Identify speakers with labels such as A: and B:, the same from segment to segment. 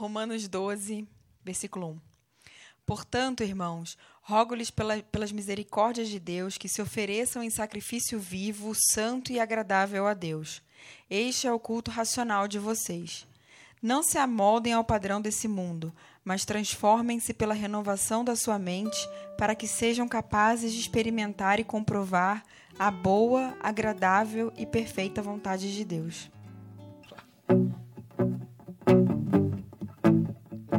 A: Romanos 12, versículo 1. Portanto, irmãos, rogo-lhes pela, pelas misericórdias de Deus que se ofereçam em sacrifício vivo, santo e agradável a Deus. Este é o culto racional de vocês. Não se amoldem ao padrão desse mundo, mas transformem-se pela renovação da sua mente, para que sejam capazes de experimentar e comprovar a boa, agradável e perfeita vontade de Deus.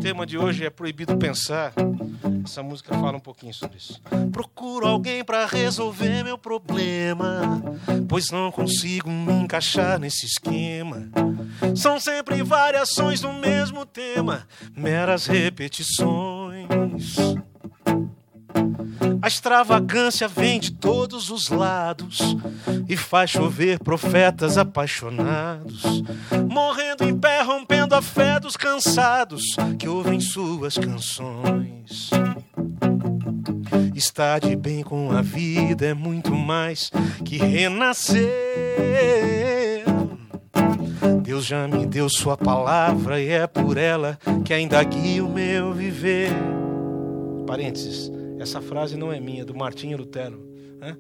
B: Tema de hoje é proibido pensar. Essa música fala um pouquinho sobre isso. Procuro alguém para resolver meu problema, pois não consigo me encaixar nesse esquema. São sempre variações do mesmo tema, meras repetições. A extravagância vem de todos os lados e faz chover profetas apaixonados, morrendo em pé, fé dos cansados que ouvem suas canções. Estar de bem com a vida é muito mais que renascer. Deus já me deu Sua palavra e é por ela que ainda guia o meu viver. Parênteses. Essa frase não é minha, é do Martinho Lutero. Né?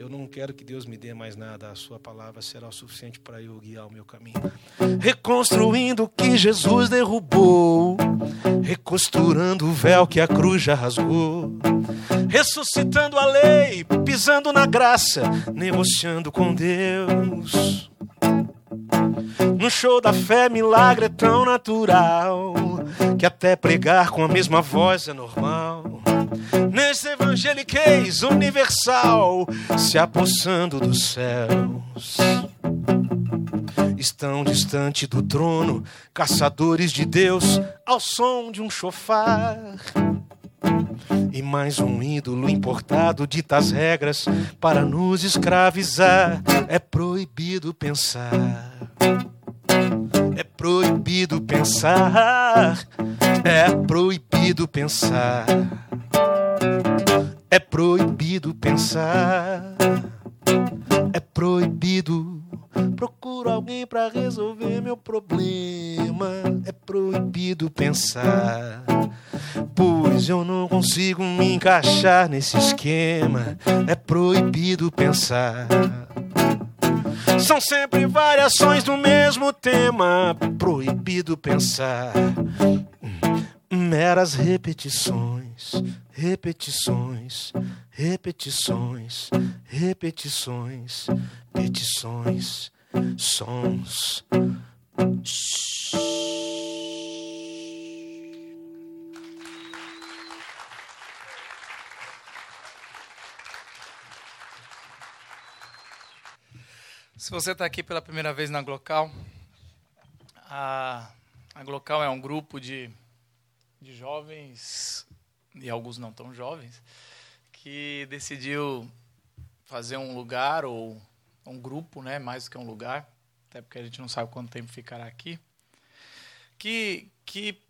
B: Eu não quero que Deus me dê mais nada, a Sua palavra será o suficiente para eu guiar o meu caminho. Reconstruindo o que Jesus derrubou, recosturando o véu que a cruz já rasgou, ressuscitando a lei, pisando na graça, negociando com Deus. No show da fé, milagre é tão natural que até pregar com a mesma voz é normal nesse evangeliquez universal, se apossando dos céus. Estão distante do trono, caçadores de Deus, ao som de um chofar. E mais um ídolo importado dita as regras para nos escravizar. É proibido pensar. É proibido pensar. É proibido pensar. É proibido pensar. É proibido. Procuro alguém para resolver meu problema. É proibido pensar. Pois eu não consigo me encaixar nesse esquema. É proibido pensar. São sempre variações do mesmo tema. Proibido pensar. Meras repetições repetições, repetições, repetições, petições, sons.
C: Se você está aqui pela primeira vez na Glocal, a, a Glocal é um grupo de, de jovens e alguns não tão jovens, que decidiu fazer um lugar ou um grupo, né, mais do que um lugar, até porque a gente não sabe quanto tempo ficará aqui, que, que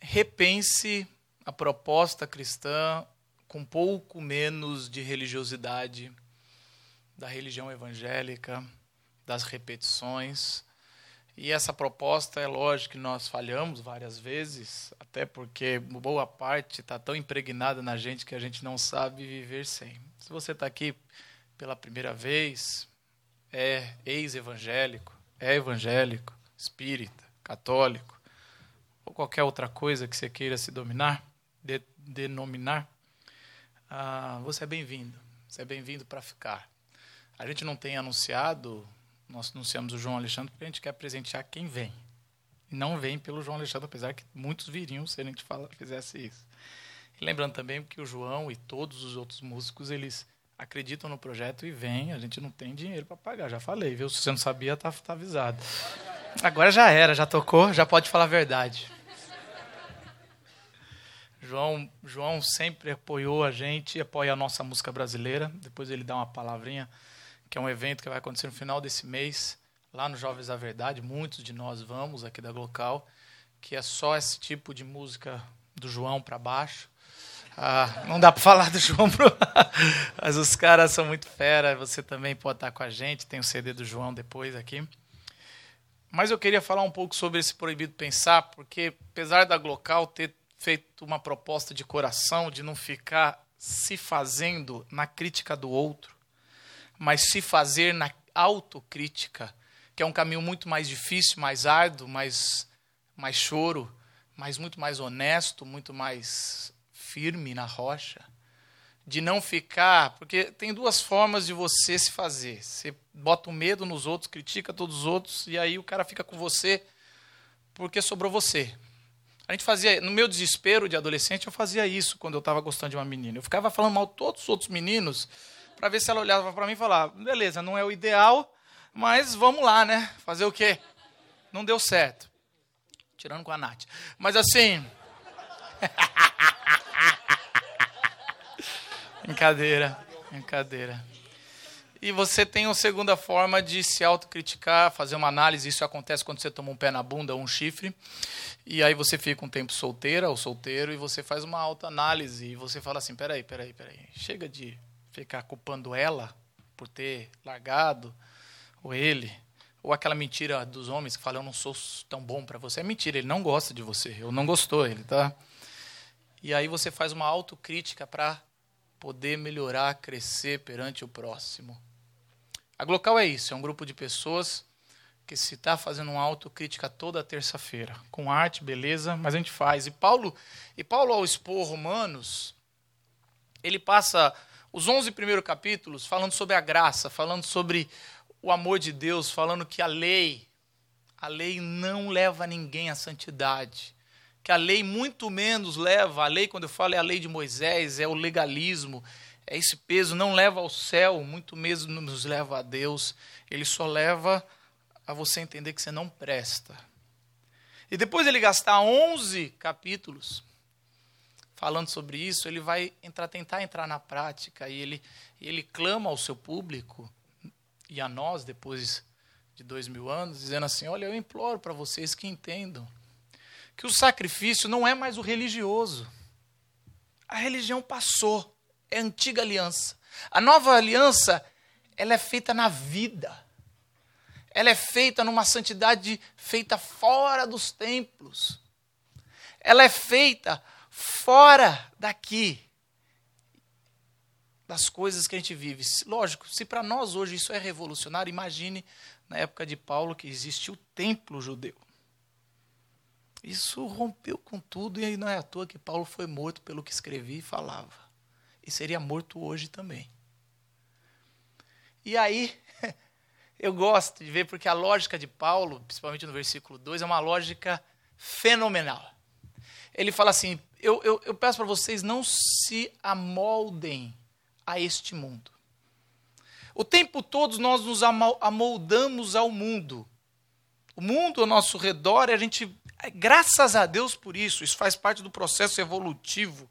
C: repense a proposta cristã com pouco menos de religiosidade da religião evangélica, das repetições, e essa proposta, é lógico que nós falhamos várias vezes, até porque boa parte está tão impregnada na gente que a gente não sabe viver sem. Se você está aqui pela primeira vez, é ex-evangélico, é evangélico, espírita, católico, ou qualquer outra coisa que você queira se dominar, de, denominar, ah, você é bem-vindo. Você é bem-vindo para ficar. A gente não tem anunciado nós anunciamos o João Alexandre porque a gente quer presentear quem vem. E não vem pelo João Alexandre, apesar que muitos viriam se a gente fala, fizesse isso. E lembrando também que o João e todos os outros músicos, eles acreditam no projeto e vêm. A gente não tem dinheiro para pagar, já falei, viu? Se você não sabia, tá, tá avisado. Agora já era, já tocou, já pode falar a verdade. João, João sempre apoiou a gente, apoia a nossa música brasileira. Depois ele dá uma palavrinha que é um evento que vai acontecer no final desse mês, lá no Jovens da Verdade. Muitos de nós vamos aqui da Glocal, que é só esse tipo de música do João para baixo. Ah, não dá para falar do João, pro... mas os caras são muito fera. Você também pode estar com a gente. Tem o CD do João depois aqui. Mas eu queria falar um pouco sobre esse proibido pensar, porque apesar da Glocal ter feito uma proposta de coração de não ficar se fazendo na crítica do outro, mas se fazer na autocrítica, que é um caminho muito mais difícil, mais árduo, mais, mais choro, mas muito mais honesto, muito mais firme na rocha. De não ficar. Porque tem duas formas de você se fazer. Você bota o um medo nos outros, critica todos os outros, e aí o cara fica com você porque sobrou você. A gente fazia, no meu desespero de adolescente, eu fazia isso quando eu estava gostando de uma menina. Eu ficava falando mal de todos os outros meninos para ver se ela olhava para mim e falava: beleza, não é o ideal, mas vamos lá, né? Fazer o quê? Não deu certo. Tirando com a Nath. Mas assim. brincadeira, brincadeira. E você tem uma segunda forma de se autocriticar, fazer uma análise. Isso acontece quando você toma um pé na bunda ou um chifre. E aí você fica um tempo solteira ou solteiro e você faz uma autoanálise. E você fala assim: peraí, peraí, peraí. Chega de ficar culpando ela por ter largado, ou ele. Ou aquela mentira dos homens que falam: eu não sou tão bom para você. É mentira, ele não gosta de você. Eu não gostou, ele tá. E aí você faz uma autocrítica para poder melhorar, crescer perante o próximo. A Glocal é isso, é um grupo de pessoas que se está fazendo uma autocrítica toda terça-feira, com arte, beleza, mas a gente faz. E Paulo, e Paulo ao expor Romanos, ele passa os 11 primeiros capítulos falando sobre a graça, falando sobre o amor de Deus, falando que a lei, a lei não leva ninguém à santidade. Que a lei muito menos leva, a lei, quando eu falo, é a lei de Moisés, é o legalismo, é esse peso, não leva ao céu, muito menos nos leva a Deus. Ele só leva a você entender que você não presta. E depois ele gastar 11 capítulos falando sobre isso, ele vai entrar, tentar entrar na prática e ele, ele clama ao seu público e a nós, depois de dois mil anos, dizendo assim: Olha, eu imploro para vocês que entendam que o sacrifício não é mais o religioso. A religião passou é a antiga aliança. A nova aliança, ela é feita na vida. Ela é feita numa santidade feita fora dos templos. Ela é feita fora daqui das coisas que a gente vive. Lógico, se para nós hoje isso é revolucionário, imagine na época de Paulo que existia o templo judeu. Isso rompeu com tudo e não é à toa que Paulo foi morto pelo que escrevia e falava e seria morto hoje também. E aí, eu gosto de ver, porque a lógica de Paulo, principalmente no versículo 2, é uma lógica fenomenal. Ele fala assim: Eu, eu, eu peço para vocês não se amoldem a este mundo. O tempo todo nós nos amoldamos ao mundo. O mundo ao nosso redor, a gente, graças a Deus por isso, isso faz parte do processo evolutivo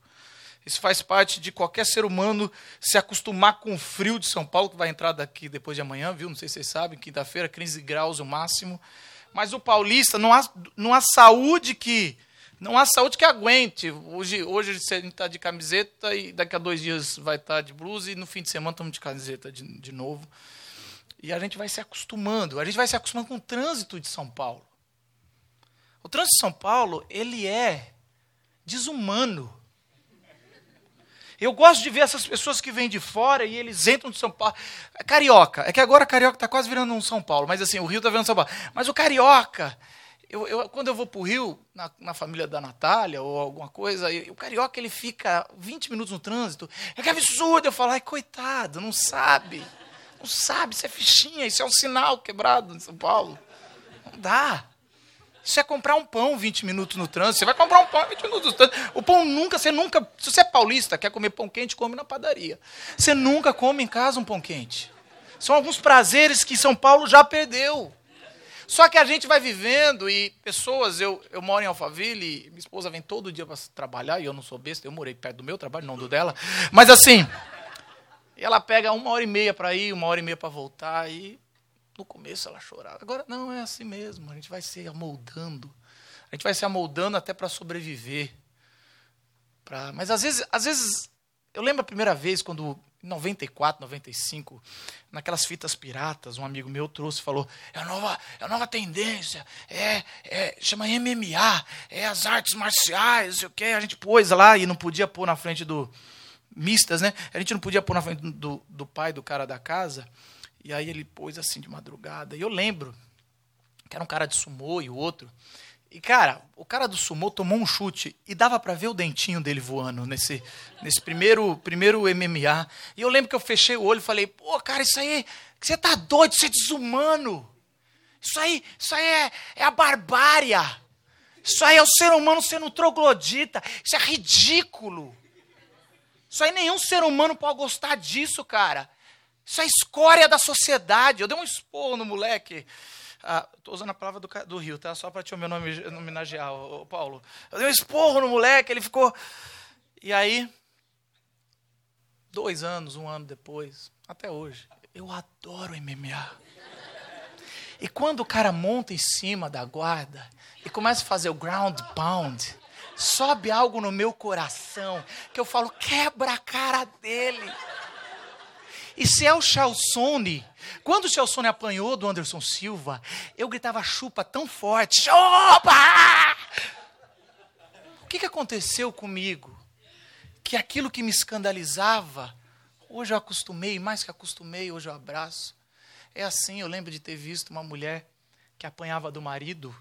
C: isso faz parte de qualquer ser humano se acostumar com o frio de São Paulo, que vai entrar daqui depois de amanhã, viu? Não sei se vocês sabem, quinta-feira, 15 graus o máximo. Mas o paulista, não há, não há saúde que. Não há saúde que aguente. Hoje, hoje a gente está de camiseta e daqui a dois dias vai estar tá de blusa e no fim de semana estamos de camiseta de, de novo. E a gente vai se acostumando. A gente vai se acostumando com o trânsito de São Paulo. O trânsito de São Paulo, ele é desumano. Eu gosto de ver essas pessoas que vêm de fora e eles entram de São Paulo. Carioca, é que agora Carioca está quase virando um São Paulo, mas assim, o Rio está virando São Paulo. Mas o Carioca, eu, eu, quando eu vou para o Rio, na, na, família da Natália ou alguma coisa, e, o Carioca ele fica 20 minutos no trânsito. É que absurdo, eu falo, ai, coitado, não sabe. Não sabe, isso é fichinha, isso é um sinal quebrado em São Paulo. Não dá. Isso é comprar um pão 20 minutos no trânsito. Você vai comprar um pão 20 minutos no trânsito. O pão nunca, você nunca. Se você é paulista, quer comer pão quente, come na padaria. Você nunca come em casa um pão quente. São alguns prazeres que São Paulo já perdeu. Só que a gente vai vivendo e pessoas, eu, eu moro em Alphaville, minha esposa vem todo dia para trabalhar e eu não sou besta, eu morei perto do meu trabalho, não do dela. Mas assim, ela pega uma hora e meia para ir, uma hora e meia para voltar e no começo ela chorava. Agora, não, é assim mesmo. A gente vai se amoldando. A gente vai se amoldando até para sobreviver. Pra... Mas às vezes, às vezes, eu lembro a primeira vez quando 94, 95, naquelas fitas piratas, um amigo meu trouxe e falou: é a nova, é a nova tendência, é, é, chama MMA, é as artes marciais, sei o quê. A gente pôs lá e não podia pôr na frente do. mistas, né? A gente não podia pôr na frente do, do pai do cara da casa. E aí ele pôs assim de madrugada. E eu lembro que era um cara de sumô e o outro. E, cara, o cara do sumô tomou um chute e dava para ver o dentinho dele voando nesse, nesse primeiro, primeiro MMA. E eu lembro que eu fechei o olho e falei, pô, cara, isso aí, você tá doido, isso é desumano. Isso aí, isso aí é, é a barbárie. Isso aí é o ser humano sendo um troglodita. Isso é ridículo. Isso aí nenhum ser humano pode gostar disso, cara. Isso é escória da sociedade. Eu dei um esporro no moleque. Estou ah, usando a palavra do, do Rio, tá? Só para te homenagear, o Paulo. Eu dei um esporro no moleque, ele ficou. E aí, dois anos, um ano depois, até hoje, eu adoro MMA. E quando o cara monta em cima da guarda e começa a fazer o ground pound, sobe algo no meu coração que eu falo, quebra a cara dele. E se é o Chalsone, quando o Chalsone apanhou do Anderson Silva, eu gritava chupa tão forte, chupa! O que, que aconteceu comigo? Que aquilo que me escandalizava, hoje eu acostumei, mais que acostumei, hoje eu abraço. É assim, eu lembro de ter visto uma mulher que apanhava do marido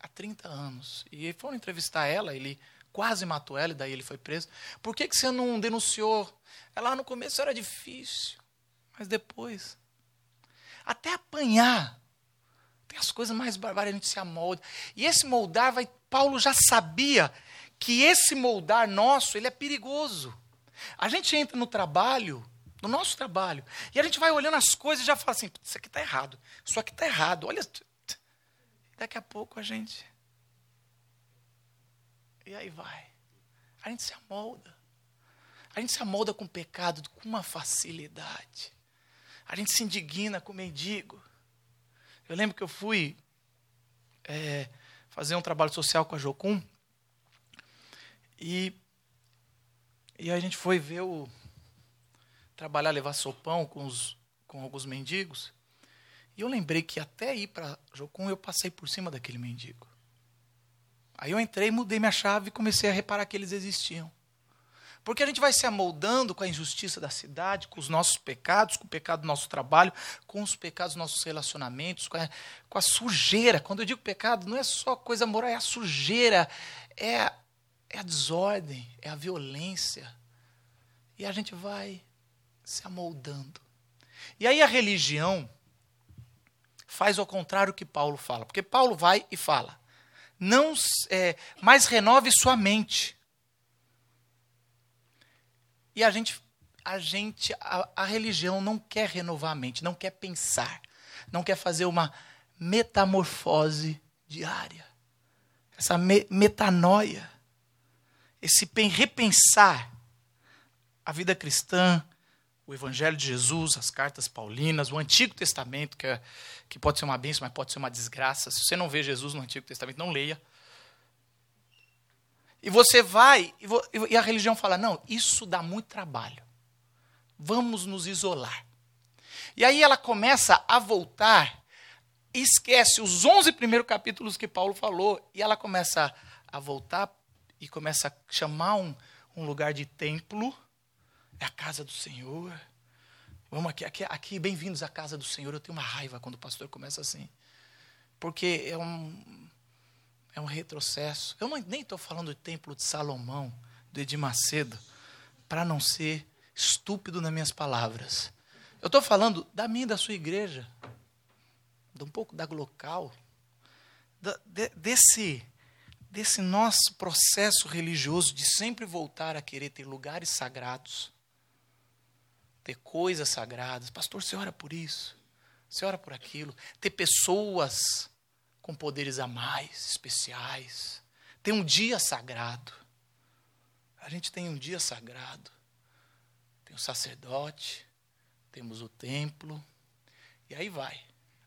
C: há 30 anos. E foram entrevistar ela, ele quase matou ela, e daí ele foi preso. Por que, que você não denunciou? Ela no começo era difícil. Mas depois, até apanhar, tem as coisas mais bárbaras, a gente se amolda. E esse moldar, vai, Paulo já sabia que esse moldar nosso, ele é perigoso. A gente entra no trabalho, no nosso trabalho, e a gente vai olhando as coisas e já fala assim, isso aqui está errado, isso aqui está errado, olha. Daqui a pouco a gente. E aí vai. A gente se amolda. A gente se amolda com o pecado com uma facilidade. A gente se indigna com o mendigo. Eu lembro que eu fui é, fazer um trabalho social com a Jocum. E, e a gente foi ver o. trabalhar, levar sopão com, os, com alguns mendigos. E eu lembrei que até ir para Jocum eu passei por cima daquele mendigo. Aí eu entrei, mudei minha chave e comecei a reparar que eles existiam. Porque a gente vai se amoldando com a injustiça da cidade, com os nossos pecados, com o pecado do nosso trabalho, com os pecados dos nossos relacionamentos, com a, com a sujeira. Quando eu digo pecado, não é só coisa moral, é a sujeira, é, é a desordem, é a violência. E a gente vai se amoldando. E aí a religião faz ao contrário que Paulo fala. Porque Paulo vai e fala: não, é, mas renove sua mente e a gente, a gente, a, a religião não quer renovar a mente, não quer pensar, não quer fazer uma metamorfose diária. Essa me, metanoia, esse repensar a vida cristã, o Evangelho de Jesus, as cartas paulinas, o Antigo Testamento, que, é, que pode ser uma bênção, mas pode ser uma desgraça. Se você não vê Jesus no Antigo Testamento, não leia. E você vai, e a religião fala: não, isso dá muito trabalho. Vamos nos isolar. E aí ela começa a voltar, esquece os 11 primeiros capítulos que Paulo falou, e ela começa a voltar e começa a chamar um, um lugar de templo, é a casa do Senhor. Vamos aqui, aqui, aqui bem-vindos à casa do Senhor. Eu tenho uma raiva quando o pastor começa assim. Porque é um, é um retrocesso. Eu nem estou falando do templo de Salomão, do Edir Macedo, para não ser estúpido nas minhas palavras. Eu estou falando da minha e da sua igreja, de um pouco da local, de, desse, desse nosso processo religioso de sempre voltar a querer ter lugares sagrados, ter coisas sagradas. Pastor, você ora por isso, você ora por aquilo, ter pessoas com poderes a mais, especiais. Tem um dia sagrado. A gente tem um dia sagrado. Tem o sacerdote, temos o templo, e aí vai.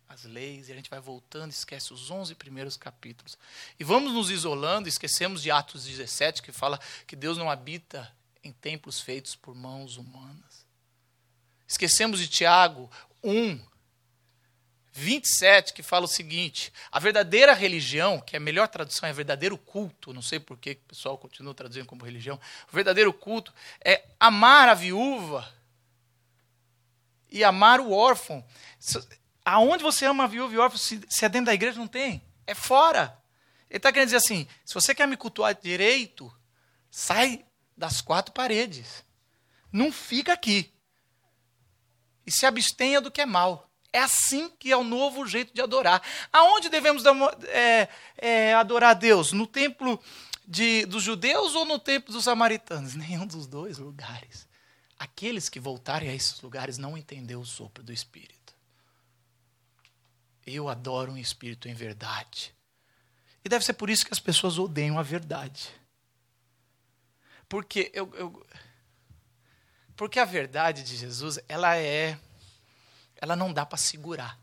C: As leis, e a gente vai voltando, esquece os 11 primeiros capítulos. E vamos nos isolando, esquecemos de Atos 17, que fala que Deus não habita em templos feitos por mãos humanas. Esquecemos de Tiago 1, 27, que fala o seguinte: a verdadeira religião, que é a melhor tradução é verdadeiro culto, não sei por que o pessoal continua traduzindo como religião, o verdadeiro culto é amar a viúva e amar o órfão. Aonde você ama a viúva e o órfão, se, se é dentro da igreja, não tem. É fora. Ele está querendo dizer assim: se você quer me cultuar direito, sai das quatro paredes. Não fica aqui. E se abstenha do que é mal. É assim que é o novo jeito de adorar. Aonde devemos é, é, adorar Deus? No templo de, dos judeus ou no templo dos samaritanos? Nenhum dos dois lugares. Aqueles que voltarem a esses lugares não entenderam o sopro do Espírito. Eu adoro um Espírito em verdade. E deve ser por isso que as pessoas odeiam a verdade. Porque eu, eu porque a verdade de Jesus, ela é ela não dá para segurar.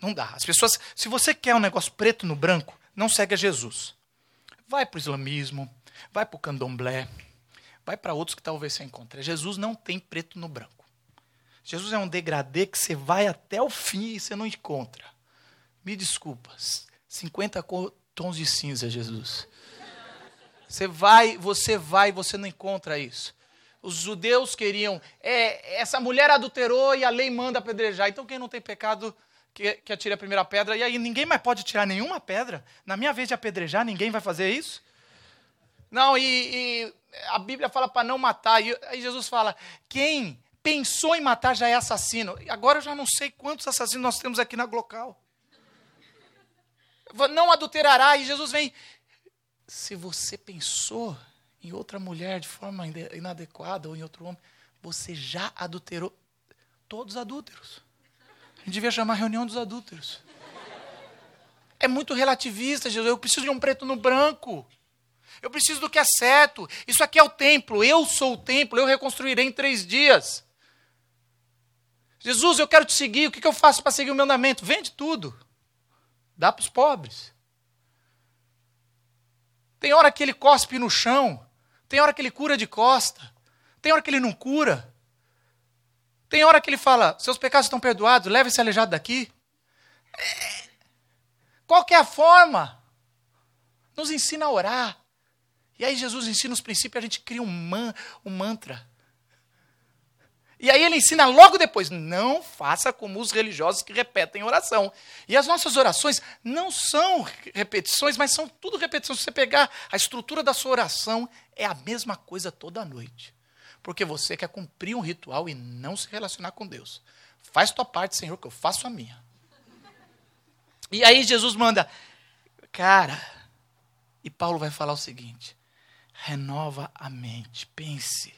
C: Não dá. As pessoas, se você quer um negócio preto no branco, não segue a Jesus. Vai para o islamismo, vai para o candomblé, vai para outros que talvez você encontre. Jesus não tem preto no branco. Jesus é um degradê que você vai até o fim e você não encontra. Me desculpa, 50 tons de cinza, Jesus. Você vai, você vai, você não encontra isso. Os judeus queriam, é, essa mulher adulterou e a lei manda apedrejar. Então quem não tem pecado que, que atire a primeira pedra. E aí ninguém mais pode tirar nenhuma pedra. Na minha vez de apedrejar, ninguém vai fazer isso? Não, e, e a Bíblia fala para não matar. E aí Jesus fala: quem pensou em matar já é assassino. E agora eu já não sei quantos assassinos nós temos aqui na Glocal. Não adulterará. E Jesus vem. Se você pensou em outra mulher de forma inadequada ou em outro homem, você já adulterou todos os adúlteros. A gente devia chamar reunião dos adúlteros. É muito relativista, Jesus. Eu preciso de um preto no branco. Eu preciso do que é certo. Isso aqui é o templo. Eu sou o templo. Eu reconstruirei em três dias. Jesus, eu quero te seguir. O que eu faço para seguir o meu mandamento? Vende tudo. Dá para os pobres. Tem hora que ele cospe no chão. Tem hora que ele cura de costa. Tem hora que ele não cura. Tem hora que ele fala: seus pecados estão perdoados, leve esse aleijado daqui. É. Qual é a forma? Nos ensina a orar. E aí Jesus ensina os princípios, a gente cria um, man, um mantra. E aí ele ensina logo depois: não faça como os religiosos que repetem oração. E as nossas orações não são repetições, mas são tudo repetições. Se você pegar a estrutura da sua oração, é a mesma coisa toda noite. Porque você quer cumprir um ritual e não se relacionar com Deus. Faz tua parte, Senhor, que eu faço a minha. E aí Jesus manda, cara, e Paulo vai falar o seguinte: renova a mente, pense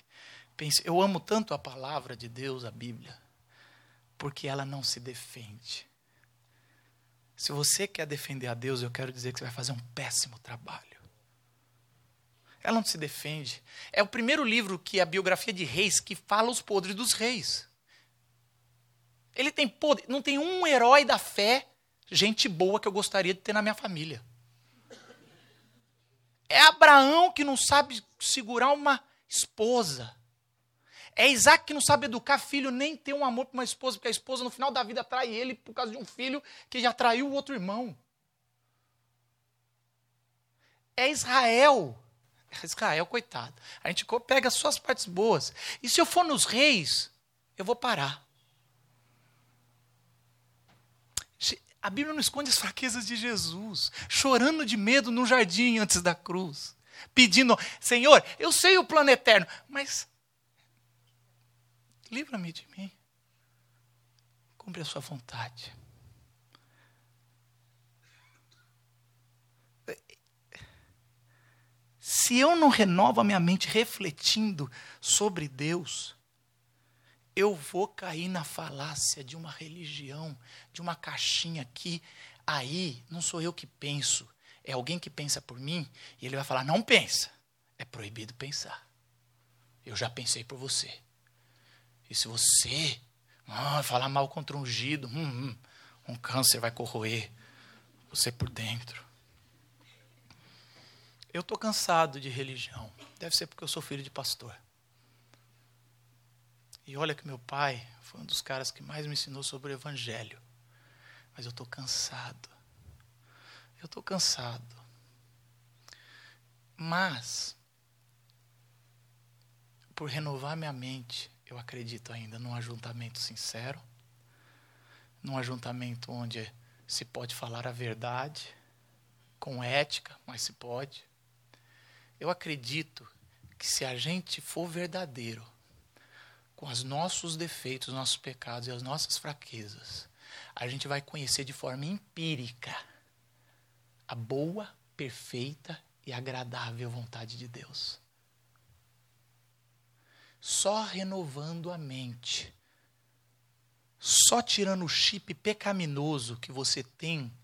C: Pense, eu amo tanto a palavra de Deus, a Bíblia, porque ela não se defende. Se você quer defender a Deus, eu quero dizer que você vai fazer um péssimo trabalho. Ela não se defende. É o primeiro livro que é a biografia de reis que fala os podres dos reis. Ele tem podre, não tem um herói da fé, gente boa que eu gostaria de ter na minha família. É Abraão que não sabe segurar uma esposa. É Isaac que não sabe educar filho, nem ter um amor para uma esposa, porque a esposa no final da vida trai ele por causa de um filho que já traiu o outro irmão. É Israel. É Israel, coitado. A gente pega as suas partes boas. E se eu for nos reis, eu vou parar. A Bíblia não esconde as fraquezas de Jesus, chorando de medo no jardim antes da cruz, pedindo: Senhor, eu sei o plano eterno, mas Livra-me de mim. Cumpre a sua vontade. Se eu não renovo a minha mente refletindo sobre Deus, eu vou cair na falácia de uma religião, de uma caixinha que aí não sou eu que penso, é alguém que pensa por mim e ele vai falar: não pensa, é proibido pensar. Eu já pensei por você. E se você ah, falar mal contra um ungido, hum, hum, um câncer vai corroer você por dentro. Eu estou cansado de religião. Deve ser porque eu sou filho de pastor. E olha que meu pai foi um dos caras que mais me ensinou sobre o evangelho. Mas eu estou cansado. Eu estou cansado. Mas, por renovar minha mente, eu acredito ainda num ajuntamento sincero, num ajuntamento onde se pode falar a verdade, com ética, mas se pode. Eu acredito que se a gente for verdadeiro, com os nossos defeitos, os nossos pecados e as nossas fraquezas, a gente vai conhecer de forma empírica a boa, perfeita e agradável vontade de Deus. Só renovando a mente, só tirando o chip pecaminoso que você tem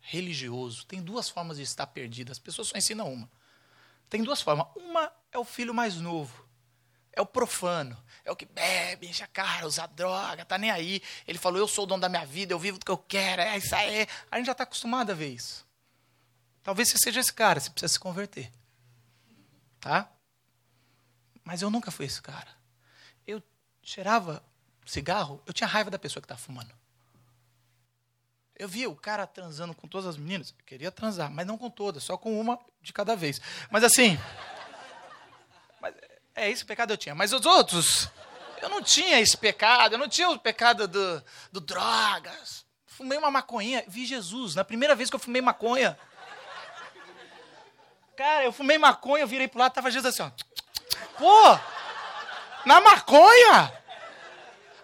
C: religioso, tem duas formas de estar perdido. As pessoas só ensinam uma. Tem duas formas. Uma é o filho mais novo, é o profano, é o que bebe, enche a cara, usa droga, tá nem aí. Ele falou: Eu sou o dono da minha vida, eu vivo do que eu quero, é isso aí. A gente já está acostumado a ver isso. Talvez você seja esse cara, você precisa se converter. Tá? Mas eu nunca fui esse cara. Eu cheirava cigarro, eu tinha raiva da pessoa que estava fumando. Eu via o cara transando com todas as meninas. Eu queria transar, mas não com todas, só com uma de cada vez. Mas assim. Mas é esse pecado eu tinha. Mas os outros, eu não tinha esse pecado. Eu não tinha o pecado do, do drogas. Fumei uma maconha. Vi Jesus. Na primeira vez que eu fumei maconha. Cara, eu fumei maconha, eu virei pro lado, tava Jesus assim, ó. Pô! Na maconha!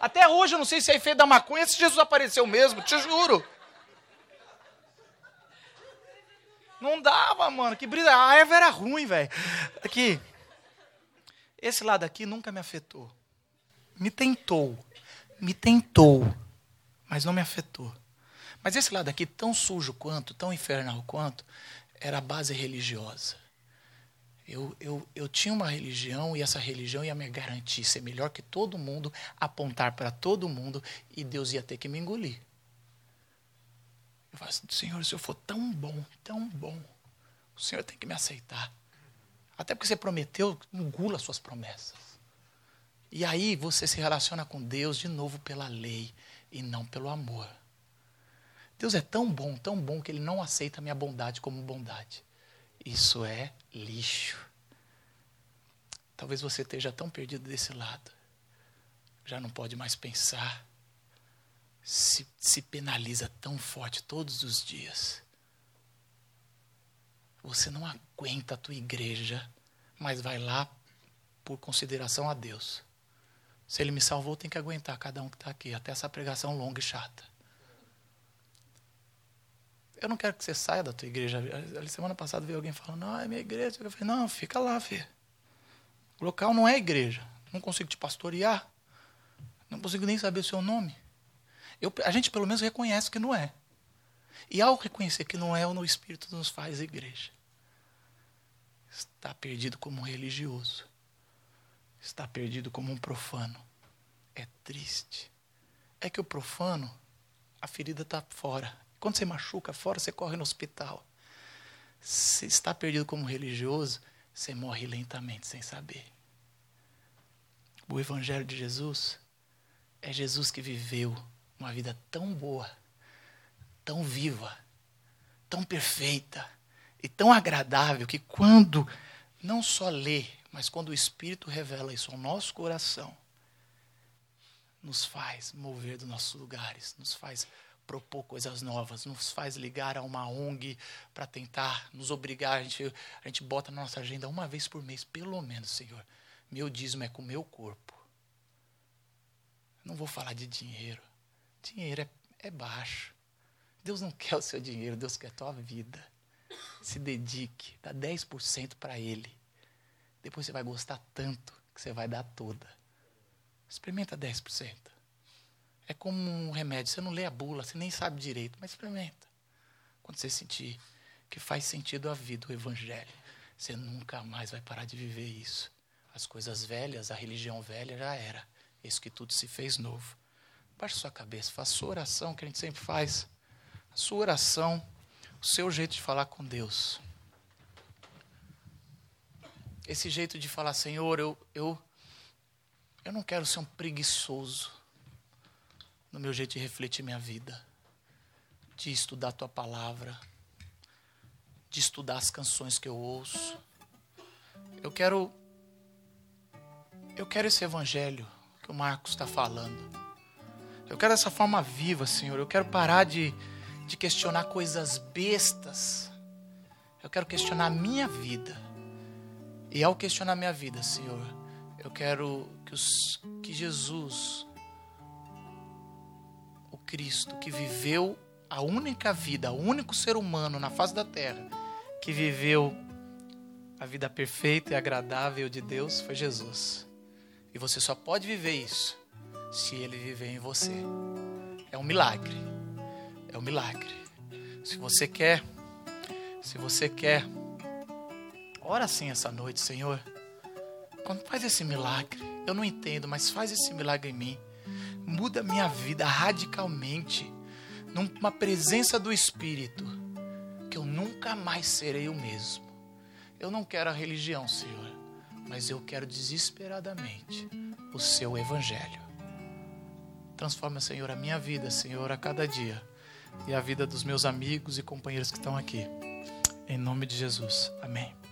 C: Até hoje eu não sei se é efeito da maconha, se Jesus apareceu mesmo, te juro. Não dava, mano. Que brisa. A erva era ruim, velho. Aqui. Esse lado aqui nunca me afetou. Me tentou. Me tentou. Mas não me afetou. Mas esse lado aqui, tão sujo quanto, tão infernal quanto, era a base religiosa. Eu, eu, eu tinha uma religião e essa religião ia me garantir ser melhor que todo mundo, apontar para todo mundo e Deus ia ter que me engolir. Eu falo assim, Senhor, se eu for tão bom, tão bom, o Senhor tem que me aceitar. Até porque você prometeu, engula suas promessas. E aí você se relaciona com Deus de novo pela lei e não pelo amor. Deus é tão bom, tão bom que Ele não aceita a minha bondade como bondade. Isso é lixo. Talvez você esteja tão perdido desse lado, já não pode mais pensar se, se penaliza tão forte todos os dias. Você não aguenta a tua igreja, mas vai lá por consideração a Deus. Se Ele me salvou, tem que aguentar cada um que está aqui, até essa pregação longa e chata. Eu não quero que você saia da tua igreja. Semana passada veio alguém falando, não, é minha igreja. Eu falei, não, fica lá, filho. O local não é igreja. Não consigo te pastorear. Não consigo nem saber o seu nome. Eu, a gente pelo menos reconhece que não é. E ao reconhecer que não é, o Espírito nos faz igreja. Está perdido como um religioso. Está perdido como um profano. É triste. É que o profano, a ferida está fora. Quando você machuca fora, você corre no hospital. Se está perdido como religioso, você morre lentamente sem saber. O Evangelho de Jesus é Jesus que viveu uma vida tão boa, tão viva, tão perfeita e tão agradável que quando não só lê, mas quando o Espírito revela isso ao nosso coração, nos faz mover dos nossos lugares, nos faz propor coisas novas, nos faz ligar a uma ONG para tentar nos obrigar. A gente, a gente bota na nossa agenda uma vez por mês, pelo menos, Senhor. Meu dízimo é com o meu corpo. Não vou falar de dinheiro. Dinheiro é, é baixo. Deus não quer o seu dinheiro, Deus quer a tua vida. Se dedique, dá 10% para Ele. Depois você vai gostar tanto que você vai dar toda. Experimenta 10%. É como um remédio. Você não lê a bula, você nem sabe direito, mas experimenta. Quando você sentir que faz sentido a vida, o Evangelho, você nunca mais vai parar de viver isso. As coisas velhas, a religião velha já era. Isso que tudo se fez novo. Baixe sua cabeça, faça sua oração que a gente sempre faz. A sua oração, o seu jeito de falar com Deus. Esse jeito de falar, Senhor, eu, eu, Eu não quero ser um preguiçoso no meu jeito de refletir minha vida, de estudar a tua palavra, de estudar as canções que eu ouço. Eu quero eu quero esse evangelho que o Marcos está falando. Eu quero essa forma viva, Senhor. Eu quero parar de, de questionar coisas bestas. Eu quero questionar a minha vida. E ao questionar minha vida, Senhor, eu quero que, os, que Jesus, Cristo, que viveu a única vida, o único ser humano na face da terra, que viveu a vida perfeita e agradável de Deus, foi Jesus. E você só pode viver isso se ele viver em você. É um milagre. É um milagre. Se você quer, se você quer, ora assim essa noite, Senhor. Quando faz esse milagre, eu não entendo, mas faz esse milagre em mim. Muda minha vida radicalmente, numa presença do Espírito, que eu nunca mais serei o mesmo. Eu não quero a religião, Senhor mas eu quero desesperadamente o seu evangelho. Transforma, Senhor, a minha vida, Senhor, a cada dia e a vida dos meus amigos e companheiros que estão aqui. Em nome de Jesus. Amém.